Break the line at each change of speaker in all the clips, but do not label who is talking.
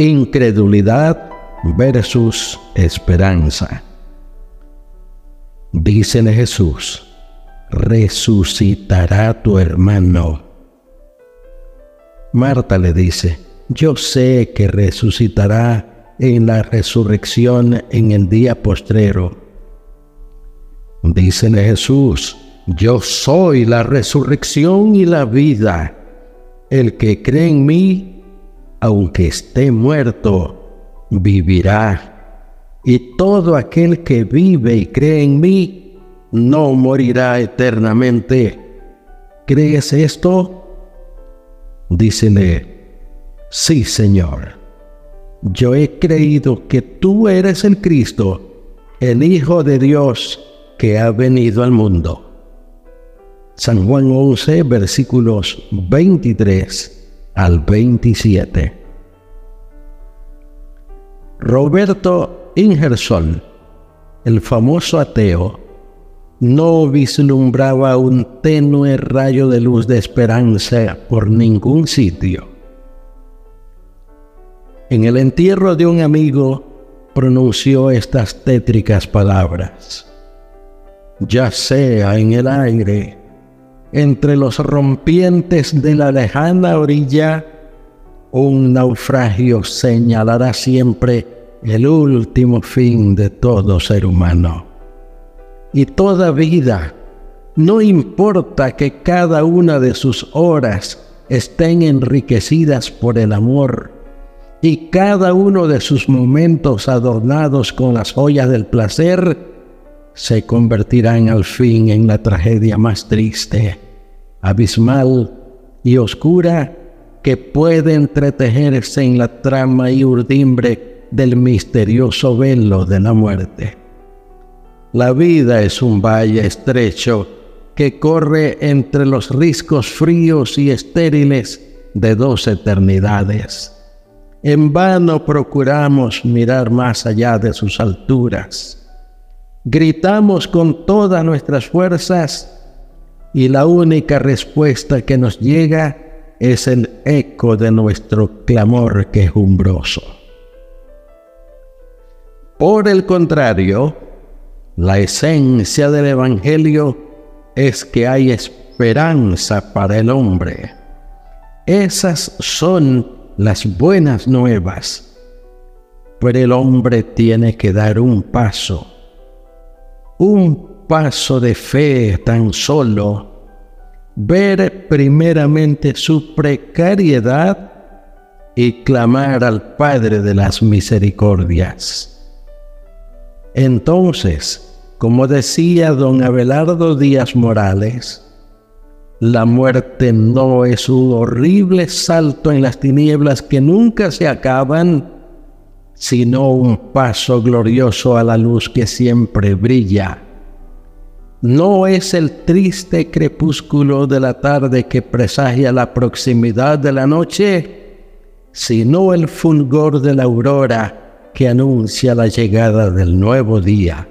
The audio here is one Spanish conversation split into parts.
Incredulidad versus esperanza. Dícele Jesús, resucitará tu hermano. Marta le dice, yo sé que resucitará en la resurrección en el día postrero. Dícele Jesús, yo soy la resurrección y la vida. El que cree en mí, aunque esté muerto, vivirá. Y todo aquel que vive y cree en mí, no morirá eternamente. ¿Crees esto? Dícele, sí Señor, yo he creído que tú eres el Cristo, el Hijo de Dios que ha venido al mundo. San Juan 11, versículos 23 al 27. Roberto Ingersoll, el famoso ateo, no vislumbraba un tenue rayo de luz de esperanza por ningún sitio. En el entierro de un amigo pronunció estas tétricas palabras. Ya sea en el aire, entre los rompientes de la lejana orilla, un naufragio señalará siempre el último fin de todo ser humano. Y toda vida, no importa que cada una de sus horas estén enriquecidas por el amor y cada uno de sus momentos adornados con las joyas del placer, se convertirán al fin en la tragedia más triste, abismal y oscura que puede entretejerse en la trama y urdimbre del misterioso velo de la muerte. La vida es un valle estrecho que corre entre los riscos fríos y estériles de dos eternidades. En vano procuramos mirar más allá de sus alturas gritamos con todas nuestras fuerzas y la única respuesta que nos llega es el eco de nuestro clamor quejumbroso. Por el contrario, la esencia del Evangelio es que hay esperanza para el hombre. Esas son las buenas nuevas. Pero el hombre tiene que dar un paso un paso de fe tan solo, ver primeramente su precariedad y clamar al Padre de las Misericordias. Entonces, como decía don Abelardo Díaz Morales, la muerte no es un horrible salto en las tinieblas que nunca se acaban, sino un paso glorioso a la luz que siempre brilla. No es el triste crepúsculo de la tarde que presagia la proximidad de la noche, sino el fulgor de la aurora que anuncia la llegada del nuevo día.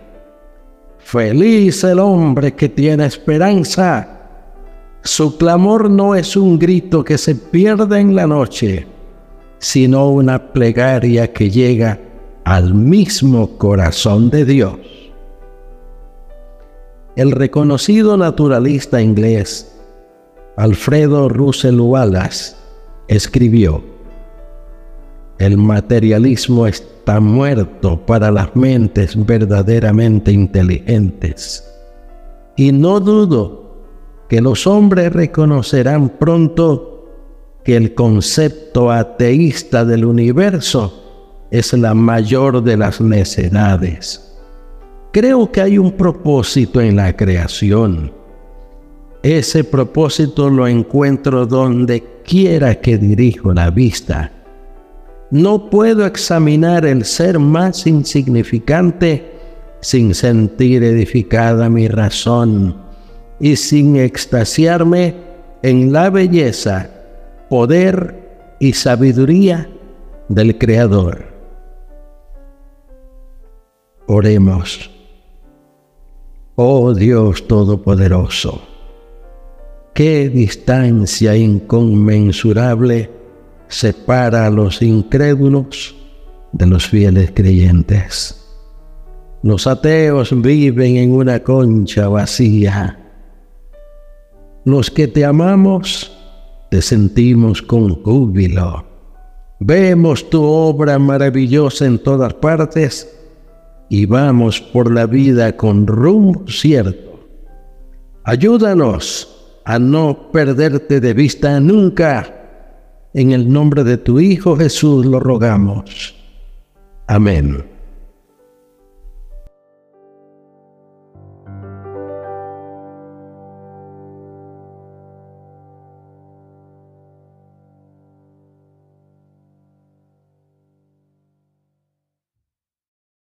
Feliz el hombre que tiene esperanza. Su clamor no es un grito que se pierde en la noche, sino una plegaria que llega al mismo corazón de Dios. El reconocido naturalista inglés Alfredo Russell Wallace escribió, El materialismo está muerto para las mentes verdaderamente inteligentes. Y no dudo que los hombres reconocerán pronto que el concepto ateísta del universo es la mayor de las necedades. Creo que hay un propósito en la creación. Ese propósito lo encuentro donde quiera que dirijo la vista. No puedo examinar el ser más insignificante sin sentir edificada mi razón y sin extasiarme en la belleza, poder y sabiduría del Creador. Oremos. Oh Dios Todopoderoso, qué distancia inconmensurable separa a los incrédulos de los fieles creyentes. Los ateos viven en una concha vacía. Los que te amamos, te sentimos con júbilo. Vemos tu obra maravillosa en todas partes y vamos por la vida con rumbo cierto. Ayúdanos a no perderte de vista nunca. En el nombre de tu Hijo Jesús lo rogamos. Amén.